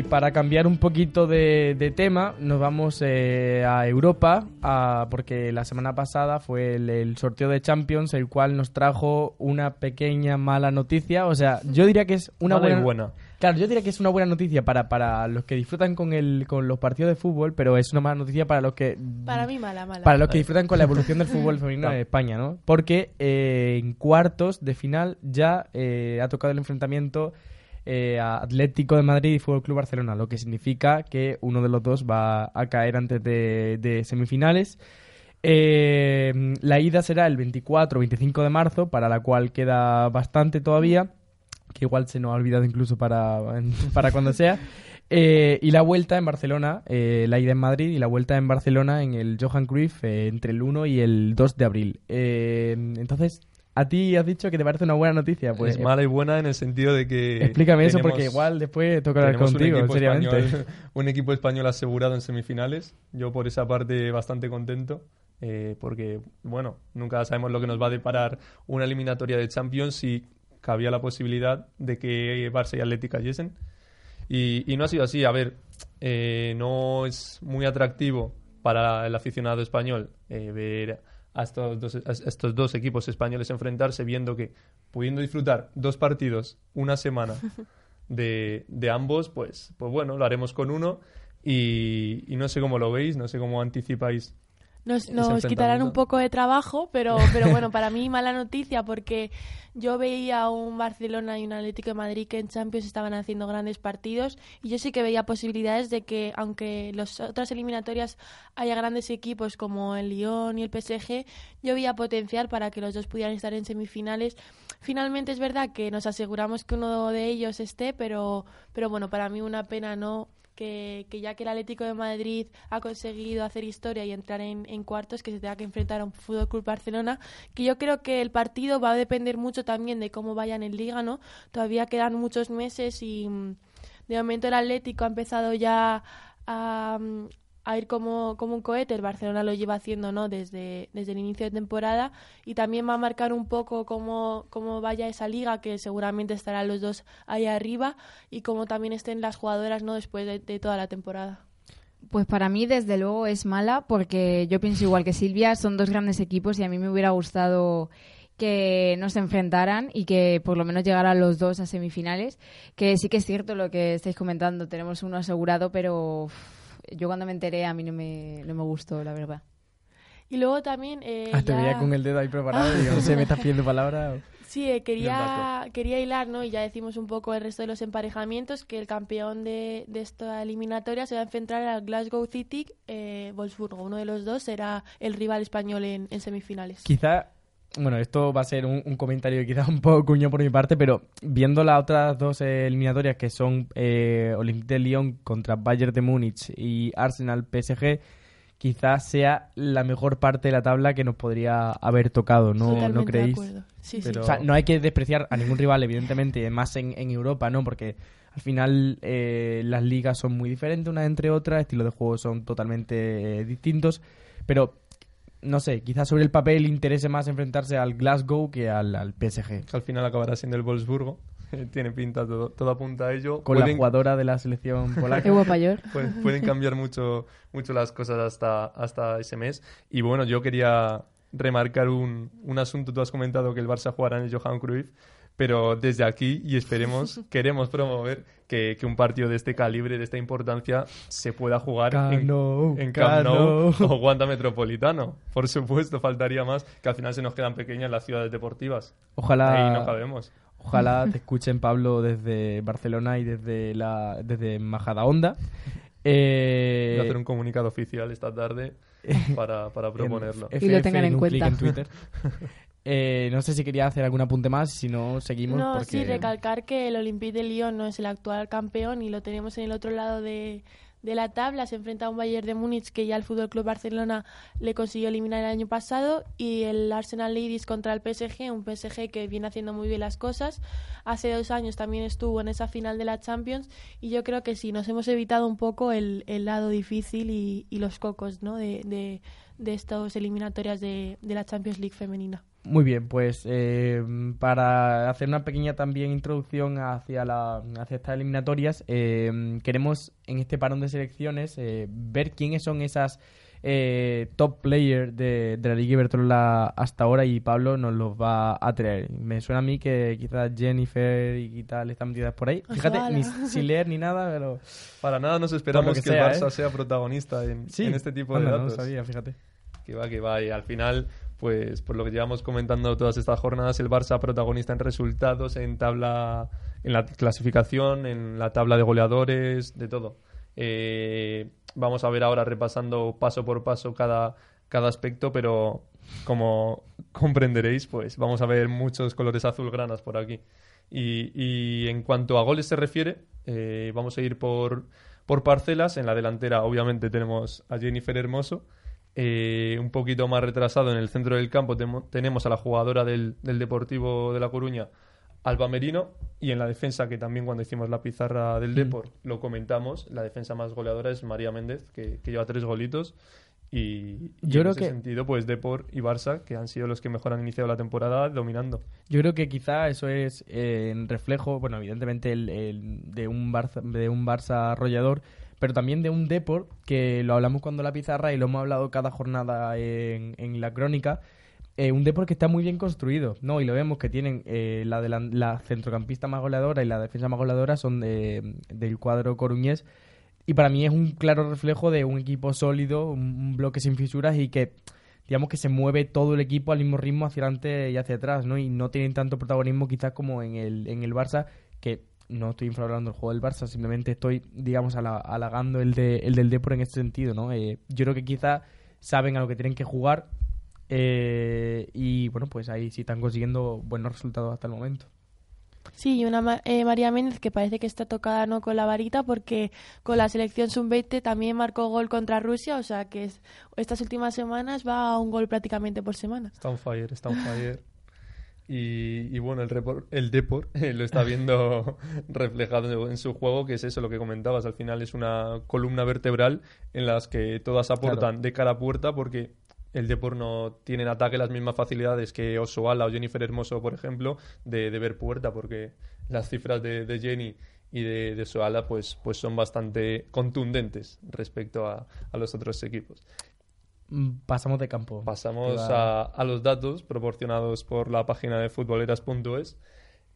Y para cambiar un poquito de, de tema, nos vamos eh, a Europa, a- porque la semana pasada fue el, el sorteo de Champions, el cual nos trajo una pequeña mala noticia. O sea, yo diría que es una buena, buena. Claro, yo diría que es una buena noticia para, para los que disfrutan con, el, con los partidos de fútbol, pero es una mala noticia para los que Para mí, mala, mala. para los que disfrutan con la evolución del fútbol femenino en España, ¿no? Porque eh, en cuartos de final ya eh, ha tocado el enfrentamiento eh, Atlético de Madrid y Fútbol Club Barcelona, lo que significa que uno de los dos va a caer antes de, semifinales. Eh, la ida será el 24 o 25 de marzo, para la cual queda bastante todavía, que igual se nos ha olvidado incluso para, para cuando sea. Eh, y la vuelta en Barcelona, eh, la ida en Madrid y la vuelta en Barcelona en el Johan Cruyff entre el 1 y el 2 de abril. Entonces, a ti has dicho que te parece una buena noticia. Pues, es mala y buena en el sentido de que. explícame eso porque igual después toca hablar contigo, un equipo, seriamente. español, un equipo español asegurado en semifinales. Yo por esa parte bastante contento. eh, porque, bueno, nunca sabemos lo que nos va a deparar una eliminatoria de Champions y cabía la posibilidad de que Barça y Atlético cayesen. Y, y no ha sido así. A ver, eh, no es muy atractivo para el aficionado español eh, ver a estos, dos, a estos dos equipos españoles enfrentarse, viendo que pudiendo disfrutar dos partidos una semana de, de ambos, pues, pues bueno, lo haremos con uno. Y, y no sé cómo lo veis, no sé cómo anticipáis. Nos, nos quitarán un poco de trabajo, pero, pero bueno, para mí mala noticia porque yo veía un Barcelona y un Atlético de Madrid que en Champions estaban haciendo grandes partidos y yo sí que veía posibilidades de que aunque las otras eliminatorias haya grandes equipos como el Lyon y el PSG, yo veía potencial para que los dos pudieran estar en semifinales. Finalmente es verdad que nos aseguramos que uno de ellos esté, pero, pero bueno, para mí una pena no que, que ya que el Atlético de Madrid ha conseguido hacer historia y entrar en, en cuartos, que se tenga que enfrentar a un Fútbol Club Barcelona, que yo creo que el partido va a depender mucho también de cómo vayan en Liga, ¿no? Todavía quedan muchos meses y mm, de momento el Atlético ha empezado ya a, a ir como, como un cohete, el Barcelona lo lleva haciendo ¿no? desde, desde el inicio de temporada y también va a marcar un poco cómo, cómo vaya esa liga, que seguramente estarán los dos ahí arriba y cómo también estén las jugadoras ¿no? después de, de toda la temporada. Pues para mí, desde luego, es mala porque yo pienso igual que Silvia, son dos grandes equipos y a mí me hubiera gustado que no se enfrentaran y que por lo menos llegaran los dos a semifinales. Que sí que es cierto lo que estáis comentando, tenemos uno asegurado, pero yo cuando me enteré a mí no me, no me gustó, la verdad. Y luego también... eh, Ah, te ya- veía con el dedo ahí preparado y digo, no sé, me estás pidiendo palabras. Sí, eh, quería, quería hilar, ¿no? Y ya decimos un poco el resto de los emparejamientos, que el campeón de, de esta eliminatoria se va a enfrentar al Glasgow City eh, Wolfsburgo. Uno de los dos será el rival español en, en semifinales. Quizá, bueno, esto va a ser un, un comentario quizás un poco cuño por mi parte, pero viendo las otras dos eliminatorias que son eh, Olympique de Lyon contra Bayern de Múnich y Arsenal PSG, quizás sea la mejor parte de la tabla que nos podría haber tocado, ¿no, Totalmente ¿no creéis? De. Sí, Pero, sí. o sea, no hay que despreciar a ningún rival, evidentemente, más en, en Europa, ¿no? Porque al final eh, las ligas son muy diferentes unas entre otras, estilos de juego son totalmente eh, distintos, pero no sé, quizás sobre el papel interese más enfrentarse al Glasgow que al, al PSG. Que al final acabará siendo el Wolfsburgo. Tiene pinta, todo, todo apunta a ello. Con la jugadora de la selección polaca. Pueden, pueden cambiar mucho, mucho las cosas hasta, hasta ese mes. Y bueno, yo quería remarcar un, un asunto. Tú has comentado que el Barça jugará en el Johan Cruyff, pero desde aquí, y esperemos, queremos promover que, que un partido de este calibre, de esta importancia, se pueda jugar en, Camp en Camp Nou Camp Nou. o Wanda Metropolitano. Por supuesto, faltaría más, que al final se nos quedan pequeñas las ciudades deportivas. Ojalá, Ahí no cabemos. ojalá te escuchen, Pablo, desde Barcelona y desde, la, desde Majadahonda. Eh, Voy a hacer un comunicado oficial esta tarde para, para proponerlo. en Y lo tengan en cuenta. en Twitter. Eh, no sé si quería hacer algún apunte más, si no, seguimos. No, porque... sí, recalcar que el Olympique de Lyon no es el actual campeón y lo tenemos en el otro lado de, de la tabla. Se enfrenta a un Bayern de Múnich que ya el Fútbol Club Barcelona le consiguió eliminar el año pasado y el Arsenal Ladies contra el PSG, un PSG que viene haciendo muy bien las cosas. Hace dos años también estuvo en esa final de la Champions y yo creo que sí, nos hemos evitado un poco el, el lado difícil y, y los cocos ¿no? de, de, de estas eliminatorias de, de la Champions League femenina. Muy bien, pues eh, para hacer una pequeña también introducción hacia, la, hacia estas eliminatorias, eh, queremos en este parón de selecciones eh, ver quiénes son esas eh, top players de, de la Liga Iberdrola hasta ahora y Pablo nos los va a traer. Me suena a mí que quizás Jennifer y tal están metidas por ahí. Fíjate, Ojalá. ni sin leer ni nada, pero... Para nada nos esperamos que, el Barça ¿eh? sea protagonista en, Sí, en este tipo anda, de no datos. sabía, fíjate. Que va, que va. Y al final, pues por lo que llevamos comentando todas estas jornadas, el Barça protagonista en resultados, en tabla, en la clasificación, en la tabla de goleadores, de todo. Eh, vamos a ver ahora repasando paso por paso cada, cada aspecto, pero como comprenderéis, pues vamos a ver muchos colores azulgranas por aquí. Y, en cuanto a goles se refiere, eh, vamos a ir por, por parcelas. En la delantera, obviamente, tenemos a Jennifer Hermoso. Eh, un poquito más retrasado en el centro del campo tenemos a la jugadora del, del Deportivo de La Coruña, Alba Merino, y en la defensa, que también cuando hicimos la pizarra del Depor lo comentamos, la defensa más goleadora es María Méndez, que, que lleva tres golitos. Y, y Yo en creo ese que- sentido, pues Depor y Barça, que han sido los que mejor han iniciado la temporada dominando. Yo creo que quizá eso es eh, en reflejo, bueno, evidentemente el, el- de un Barça, de un Barça arrollador, pero también de un Depor que lo hablamos cuando la pizarra y lo hemos hablado cada jornada en, en la crónica. Eh, un Depor que está muy bien construido, ¿no? Y lo vemos que tienen eh, la, delan- la centrocampista más goleadora y la defensa más goleadora son de- del cuadro coruñés. Y para mí es un claro reflejo de un equipo sólido, un, bloque sin fisuras y que digamos que se mueve todo el equipo al mismo ritmo hacia adelante y hacia atrás, ¿no? Y no tienen tanto protagonismo quizás como en el, en el Barça, que no estoy infravalorando el juego del Barça, simplemente estoy, digamos, ala- halagando el, de, el del Depor en este sentido, ¿no? Eh, yo creo que quizás saben a lo que tienen que jugar eh, y, bueno, pues ahí sí están consiguiendo buenos resultados hasta el momento. Sí, y una Ma- eh, María Méndez que parece que está tocada no con la varita porque con la selección sub-20 también marcó gol contra Rusia, o sea que es- estas últimas semanas va a un gol prácticamente por semana. Está on fire, está on fire. Y, y bueno, el, repor- el Depor eh, lo está viendo reflejado en su juego, que es eso lo que comentabas. Al final es una columna vertebral en las que todas aportan de cara a puerta porque el Depor no tiene en ataque las mismas facilidades que Osoala o Jennifer Hermoso, por ejemplo, de, de ver puerta, porque las cifras de, de Jenny y de, de Osoala pues, pues son bastante contundentes respecto a, a los otros equipos. Mm, Pasamos de campo. Pasamos a, a los datos proporcionados por la página de futboleras.es,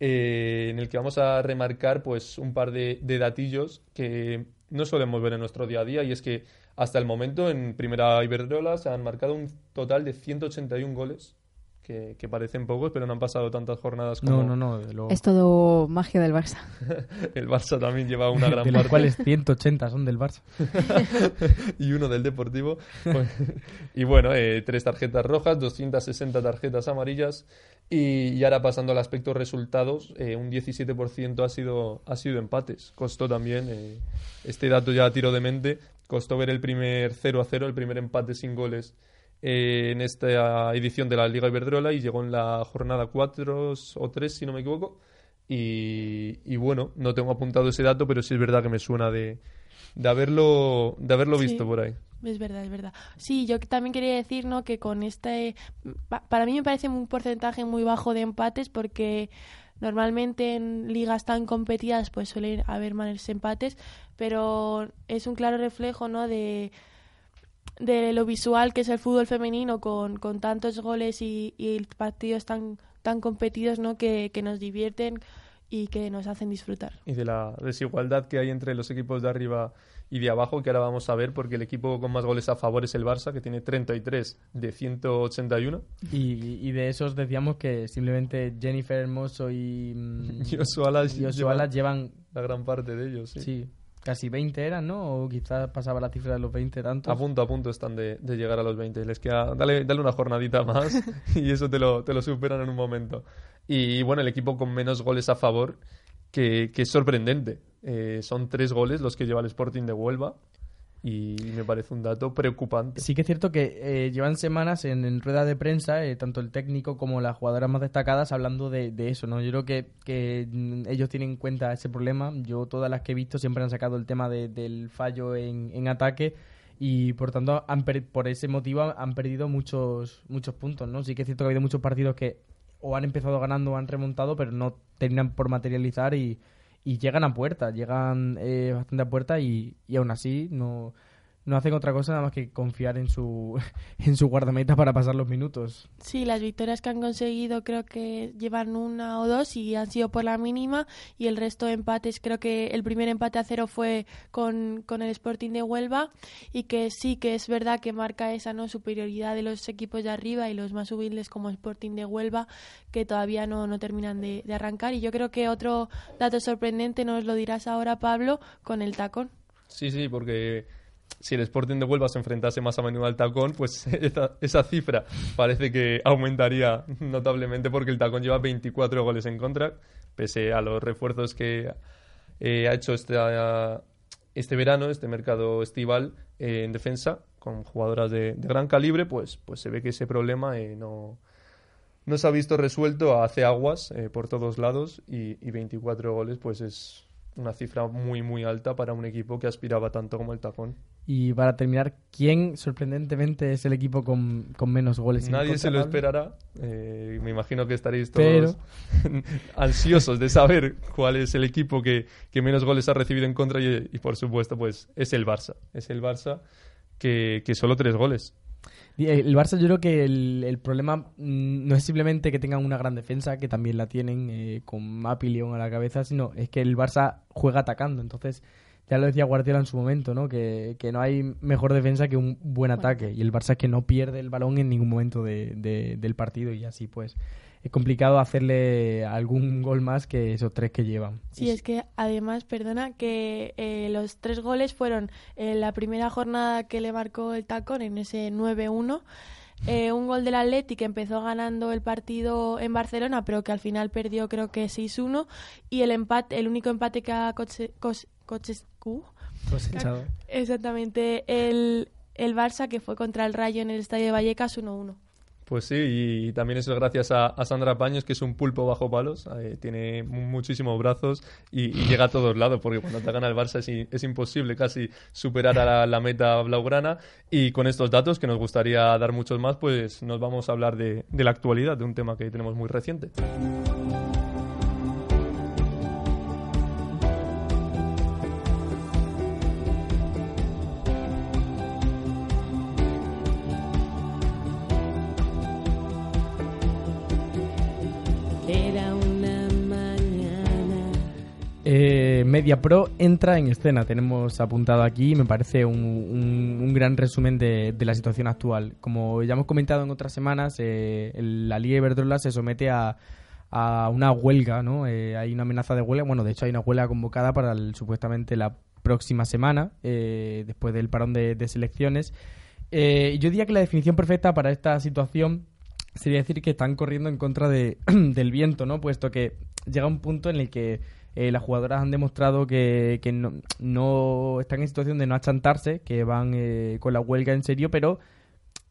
eh, en el que vamos a remarcar pues un par de, de datillos que no solemos ver en nuestro día a día y es que hasta el momento en Primera Iberdrola se han marcado un total de 181 goles, que, que parecen pocos, pero no han pasado tantas jornadas como No, no, no. Es todo magia del Barça. el Barça también lleva una gran de los parte. cuales 180 son del Barça. y uno del Deportivo. Pues, y bueno, eh, tres tarjetas rojas, 260 tarjetas amarillas. Y, y ahora pasando al aspecto resultados, eh, un 17% ha sido, ha sido empates. Costó también, eh, este dato ya a tiro de mente, costó ver el primer 0 a 0, el primer empate sin goles eh, en esta edición de la Liga Iberdrola y llegó en la jornada 4 o 3, si no me equivoco. Y, y bueno, no tengo apuntado ese dato, pero sí es verdad que me suena de, de haberlo, de haberlo Sí. visto por ahí. Es verdad, es verdad. Sí, yo también quería decir, ¿no? Que con este... pa- Para mí me parece un porcentaje muy bajo de empates porque normalmente en ligas tan competidas pues suelen haber más empates, pero es un claro reflejo, ¿no? De, de lo visual que es el fútbol femenino con, con tantos goles y, y partidos tan, tan competidos, ¿no? Que, que nos divierten y que nos hacen disfrutar. Y de la desigualdad que hay entre los equipos de arriba y de abajo, que ahora vamos a ver, porque el equipo con más goles a favor es el Barça, que tiene 33 de 181. Y, y de esos decíamos que simplemente Jennifer Hermoso y, mm, Osoala y Osoala llevan, la gran parte de ellos. Sí. sí, casi 20 eran, ¿no? O quizás pasaba la cifra de los 20 tantos. A punto a punto están de, de llegar a los 20. Les queda, dale, dale una jornadita más y eso te lo, te lo superan en un momento. Y bueno, el equipo con menos goles a favor, que, que es sorprendente. Eh, son tres goles los que lleva el Sporting de Huelva y me parece un dato preocupante. Sí que es cierto que eh, llevan semanas en, en rueda de prensa, eh, tanto el técnico como las jugadoras más destacadas, hablando de, eso, ¿no? Yo creo que, que mm, ellos tienen en cuenta ese problema. Yo todas las que he visto siempre han sacado el tema de- del fallo en, en ataque y por tanto han per- por ese motivo han perdido muchos muchos puntos, ¿no? Sí que es cierto que ha habido muchos partidos que o han empezado ganando o han remontado, pero no terminan por materializar y, llegan a puerta, llegan eh, bastante a puerta y, y aún así no, no hacen otra cosa nada más que confiar en su en su guardameta para pasar los minutos. Sí, las victorias que han conseguido creo que llevan una o dos y han sido por la mínima y el resto de empates, creo que el primer empate a cero fue con, con el Sporting de Huelva y que sí que es verdad que marca esa no superioridad de los equipos de arriba y los más humildes como Sporting de Huelva que todavía no, no terminan de, de arrancar y yo creo que otro dato sorprendente nos lo dirás ahora Pablo con el tacón. Sí, sí, porque si el Sporting de Huelva se enfrentase más a menudo al Tacón, pues esa, cifra parece que aumentaría notablemente porque el Tacón lleva 24 goles en contra, pese a los refuerzos que eh, ha hecho este, este verano, este mercado estival eh, en defensa, con jugadoras de, gran calibre, pues, pues se ve que ese problema eh, no, no se ha visto resuelto, hace aguas por todos lados y, y 24 goles pues es una cifra muy muy alta para un equipo que aspiraba tanto como el Tacón. Y para terminar, ¿quién sorprendentemente es el equipo con, con menos goles? Nadie se lo esperará. eh, me imagino que estaréis Pero- todos ansiosos de saber cuál es el equipo que, que menos goles ha recibido en contra y, y, por supuesto pues es el Barça. Es el Barça que, que solo tres goles. Y El Barça yo creo que el, el problema mm, no es simplemente que tengan una gran defensa, que también la tienen eh, con Mapi León a la cabeza, sino es que el Barça juega atacando. Entonces, ya lo decía Guardiola en su momento, ¿no? Que, que no hay mejor defensa que un buen ataque. Y el Barça es que no pierde el balón en ningún momento de- de- del partido y así pues es complicado hacerle algún gol más que esos tres que llevan. Sí, es que además, perdona, que eh, los tres goles fueron en la primera jornada que le marcó el tacón en ese 9-1. eh, un gol del Atleti que empezó ganando el partido en Barcelona, pero que al final perdió creo que 6-1. Y el empate, el único empate que ha cos- Cochescu, Cosechado. exactamente el, el Barça, que fue contra el Rayo en el Estadio de Vallecas 1-1. Pues sí, y, también eso es gracias a, a Sandra Paños, que es un pulpo bajo palos, eh, tiene mu- muchísimos brazos y, y llega a todos lados, porque cuando atacan al Barça es imposible casi superar a la, la meta blaugrana. Y con estos datos, que nos gustaría dar muchos más, pues nos vamos a hablar de, de la actualidad, de un tema que tenemos muy reciente. Media Pro entra en escena, tenemos apuntado aquí, me parece un, un- gran resumen de, de la situación actual. Como ya hemos comentado en otras semanas, eh, la Liga Iberdrola se somete a, a una huelga, ¿no? Eh, hay una amenaza de huelga, bueno, de hecho hay una huelga convocada para supuestamente la próxima semana, eh, después del parón de, de selecciones. Yo diría que la definición perfecta para esta situación sería decir que están corriendo en contra de, del viento, ¿no? Puesto que llega un punto en el que eh, las jugadoras han demostrado que, que no, no están en situación de no achantarse, que van eh, con la huelga en serio, pero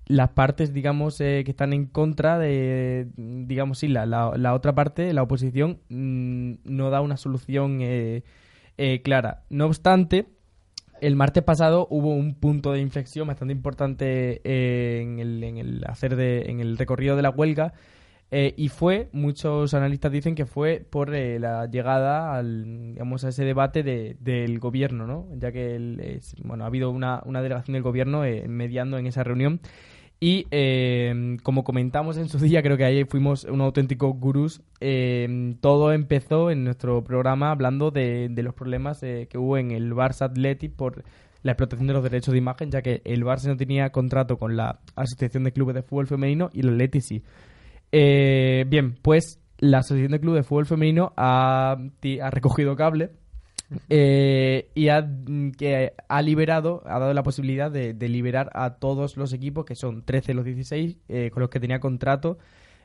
las partes, digamos, eh, que están en contra de, digamos, sí, la, la, la otra parte, la oposición, mm, no da una solución eh, eh, clara. No obstante, el martes pasado hubo un punto de inflexión bastante importante en, el, en el hacer de, en el recorrido de la huelga eh, y fue, muchos analistas dicen que fue por eh, la llegada al, digamos, a ese debate de- del gobierno, ¿no? Ya que el- bueno, ha habido una, una delegación del gobierno eh, mediando en esa reunión y como comentamos en su día, creo que ahí fuimos un auténtico gurús. todo empezó en nuestro programa hablando de, de los problemas que hubo en el Barça Athletic por la explotación de los derechos de imagen, ya que el Barça no tenía contrato con la Asociación de Clubes de Fútbol Femenino y el Athletic sí. Eh, bien, pues la Asociación de Clubes de Fútbol Femenino ha, ha recogido cable eh, y ha, mm, que ha liberado, ha dado la posibilidad de, liberar a todos los equipos, que son 13 de los 16, eh, con los que tenía contrato,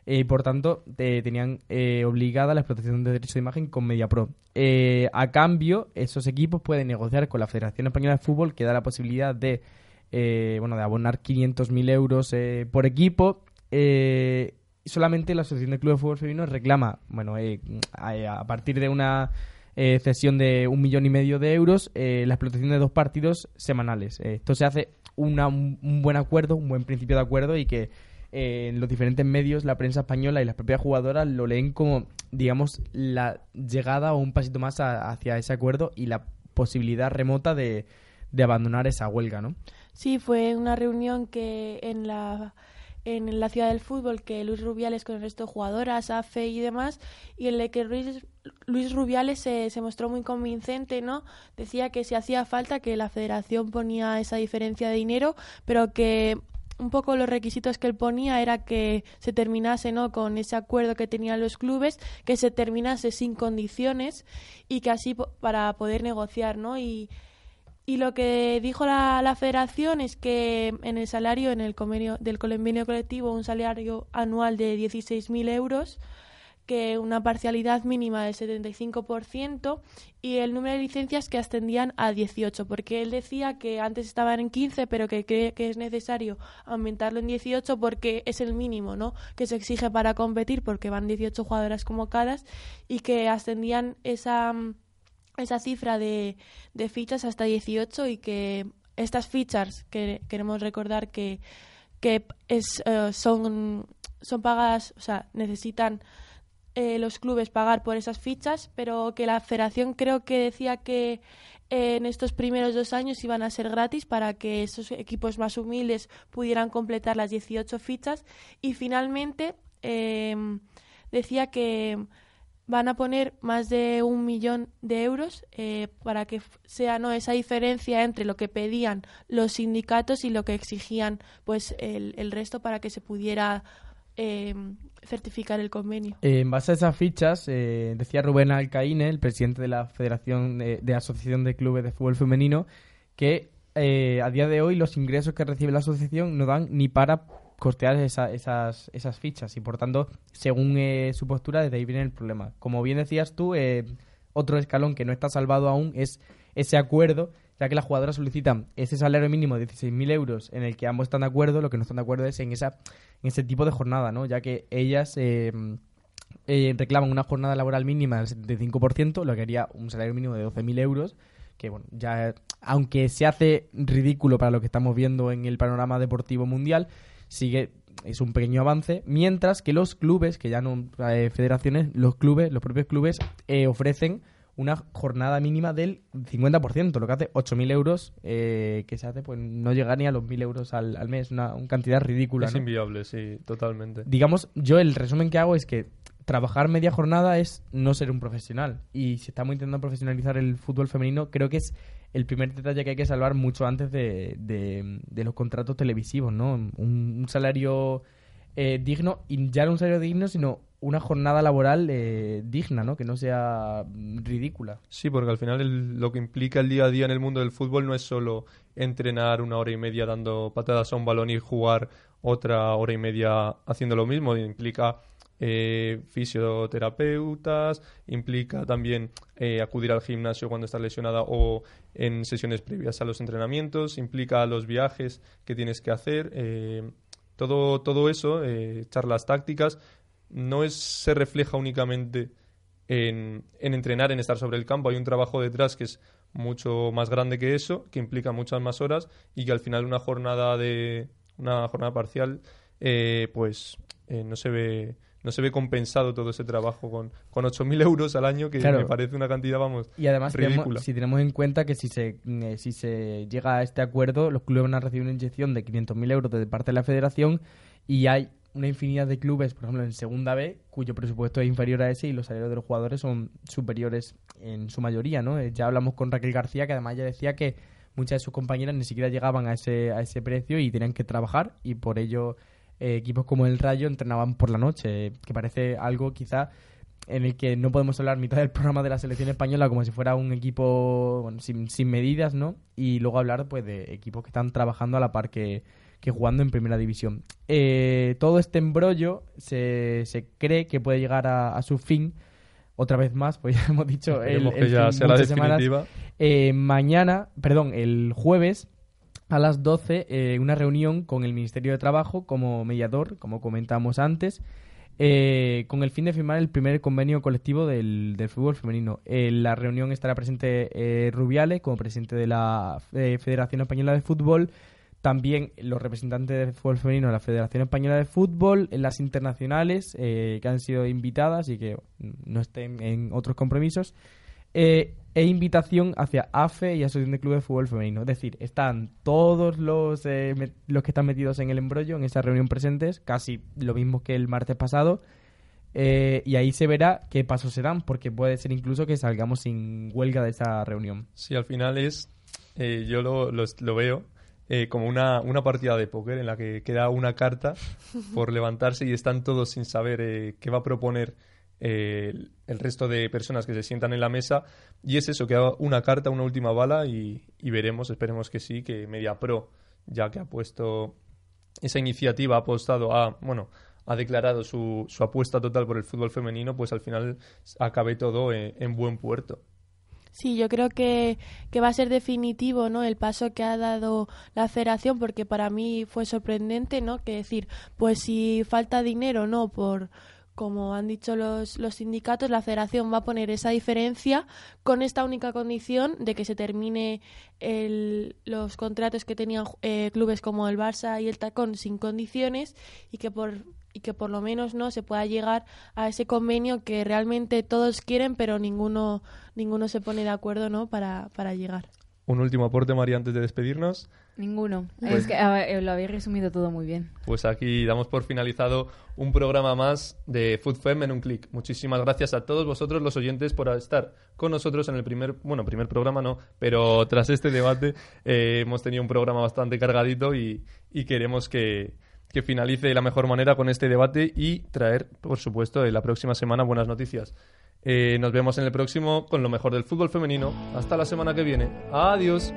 eh, y por tanto eh, tenían eh, obligada la explotación de derechos de imagen con MediaPro. Eh, a cambio, esos equipos pueden negociar con la Federación Española de Fútbol, que da la posibilidad de, bueno, de abonar 500.000 euros por equipo. Solamente la Asociación de Clubes de Fútbol Femenino reclama, bueno, eh, a, partir de una eh, cesión de un millón y medio de euros, eh, la explotación de dos partidos semanales. Eh, esto se hace una- un, un buen acuerdo, un buen principio de acuerdo y que eh, en los diferentes medios, la prensa española y las propias jugadoras lo leen como, digamos, la llegada o un pasito más a- hacia ese acuerdo y la posibilidad remota de, de abandonar esa huelga, ¿no? Sí, fue una reunión que en la en la ciudad del fútbol que Luis Rubiales con el resto de jugadoras, AFE y demás, y en la que Luis, Luis Rubiales se, se mostró muy convincente, ¿no? Decía que si hacía falta que la federación ponía esa diferencia de dinero, pero que un poco los requisitos que él ponía era que se terminase no con ese acuerdo que tenían los clubes que se terminase sin condiciones y que así para poder negociar no y y lo que dijo la, la federación es que en el salario, en el convenio del convenio colectivo, un salario anual de 16.000 euros, que una parcialidad mínima del 75% y el número de licencias que ascendían a 18, porque él decía que antes estaban en 15, pero que cree que es necesario aumentarlo en 18 porque es el mínimo ¿no? que se exige para competir, porque van 18 jugadoras convocadas y que ascendían esa esa cifra de, de fichas hasta 18 y que estas fichas que queremos recordar que, que es, eh, son, son pagadas, o sea, necesitan eh, los clubes pagar por esas fichas, pero que la federación creo que decía que eh, en estos primeros dos años iban a ser gratis para que esos equipos más humildes pudieran completar las 18 fichas. Y finalmente eh, decía que van a poner más de un millón de euros eh, para que sea no esa diferencia entre lo que pedían los sindicatos y lo que exigían pues el, el resto para que se pudiera eh, certificar el convenio. Eh, en base a esas fichas, eh, decía Rubén Alcaíne, el presidente de la Federación de, de Asociación de Clubes de Fútbol Femenino, que eh, a día de hoy los ingresos que recibe la asociación no dan ni para costear esa- esas, esas fichas y por tanto, según eh, su postura, desde ahí viene el problema. Como bien decías tú, eh, otro escalón que no está salvado aún es ese acuerdo, ya que las jugadoras solicitan ese salario mínimo de 16.000 euros en el que ambos están de acuerdo, lo que no están de acuerdo es en, esa, en ese tipo de jornada, ¿no? ya que ellas... eh, eh, reclaman una jornada laboral mínima del 75%, lo que haría un salario mínimo de 12.000 euros, que bueno, ya aunque se hace ridículo para lo que estamos viendo en el panorama deportivo mundial, sigue es un pequeño avance, mientras que los clubes, que ya no eh, federaciones, los clubes, los propios clubes eh, ofrecen una jornada mínima del 50%, lo que hace 8.000 euros, eh, que se hace pues no llega ni a los 1.000 euros al, al mes, una, una cantidad ridícula. Es ¿no? inviable, sí, totalmente. digamos, yo el resumen que hago es que trabajar media jornada es no ser un profesional. Y si estamos intentando profesionalizar el fútbol femenino, creo que es el primer detalle que hay que salvar mucho antes de, de- los contratos televisivos, ¿no? Un, un salario eh, digno, y ya no un salario digno, sino una jornada laboral eh, digna, ¿no? Que no sea ridícula. Sí, porque al final el- lo que implica el día a día en el mundo del fútbol no es solo entrenar una hora y media dando patadas a un balón y jugar otra hora y media haciendo lo mismo. Implica eh, fisioterapeutas, implica también eh, acudir al gimnasio cuando estás lesionada o en sesiones previas a los entrenamientos, implica los viajes que tienes que hacer. eh, todo, todo eso, eh, charlas tácticas, no es, se refleja únicamente en, en entrenar, en estar sobre el campo. Hay un trabajo detrás que es mucho más grande que eso, que implica muchas más horas y que al final una jornada de una jornada parcial, pues no se ve no se ve compensado todo ese trabajo con, con 8.000 euros al año, que Claro. me parece una cantidad, vamos, Y además, tenemos- ridícula. si tenemos en cuenta que si se, eh, si se llega a este acuerdo, los clubes van a recibir una inyección de 500.000 euros de parte de la federación y hay una infinidad de clubes, por ejemplo, en Segunda B, cuyo presupuesto es inferior a ese y los salarios de los jugadores son superiores en su mayoría, ¿no? Eh, Ya hablamos con Raquel García, que además ya decía que muchas de sus compañeras ni siquiera llegaban a ese, a ese precio y tenían que trabajar y por ello eh, equipos como el Rayo entrenaban por la noche, que parece algo quizá en el que no podemos hablar mitad del programa de la selección española como si fuera un equipo bueno, sin, sin medidas, ¿no? Y luego hablar pues de equipos que están trabajando a la par que, que jugando en primera división. Eh, todo este embrollo se, se cree que puede llegar a, a su fin otra vez más, pues ya hemos dicho el, que ya fin sea la definitiva. Eh, mañana, perdón, el jueves a las 12, eh, una reunión con el Ministerio de Trabajo como mediador, como comentamos antes, eh, con el fin de firmar el primer convenio colectivo del, del fútbol femenino. En la reunión estará presente eh, Rubiales como presidente de la eh, Federación Española de Fútbol, también los representantes de fútbol femenino de la Federación Española de Fútbol, las internacionales eh, que han sido invitadas y que no estén en otros compromisos, eh, e invitación hacia AFE y Asociación de Clubes de Fútbol Femenino. Es decir, están todos los, eh, los que están metidos en el embrollo, en esa reunión presentes, casi lo mismo que el martes pasado, eh, y ahí se verá qué pasos se dan, porque puede ser incluso que salgamos sin huelga de esa reunión. Sí, al final es, eh, yo lo, lo- lo veo eh, como una, una partida de póker en la que queda una carta por levantarse y están todos sin saber eh, qué va a proponer el, resto de personas que se sientan en la mesa. Y es eso, queda una carta, una última bala y, veremos, esperemos que sí, que MediaPro, ya que ha puesto esa iniciativa, ha apostado a, bueno, ha declarado su, su apuesta total por el fútbol femenino, pues al final acabe todo en- en buen puerto. Sí, yo creo que, que va a ser definitivo, ¿no? El paso que ha dado la federación, porque para mí fue sorprendente, ¿no? Que decir, pues si falta dinero, ¿no? Por, como han dicho los, los sindicatos, la federación va a poner esa diferencia con esta única condición de que se termine el- los contratos que tenían eh, clubes como el Barça y el Tacón sin condiciones y que por y que por lo menos no se pueda llegar a ese convenio que realmente todos quieren pero ninguno ninguno se pone de acuerdo no para, para llegar. Un último aporte, María, antes de despedirnos. Ninguno. Pues- Es que ver, eh, lo habéis resumido todo muy bien. Pues aquí damos por finalizado un programa más de Food Fem en un clic. Muchísimas gracias a todos vosotros los oyentes por estar con nosotros en el primer, bueno, primer programa no, pero tras este debate eh, hemos tenido un programa bastante cargadito y, y queremos que, que finalice de la mejor manera con este debate y traer, por supuesto, en la próxima semana buenas noticias. Eh, nos vemos en el próximo con lo mejor del fútbol femenino. Hasta la semana que viene. Adiós.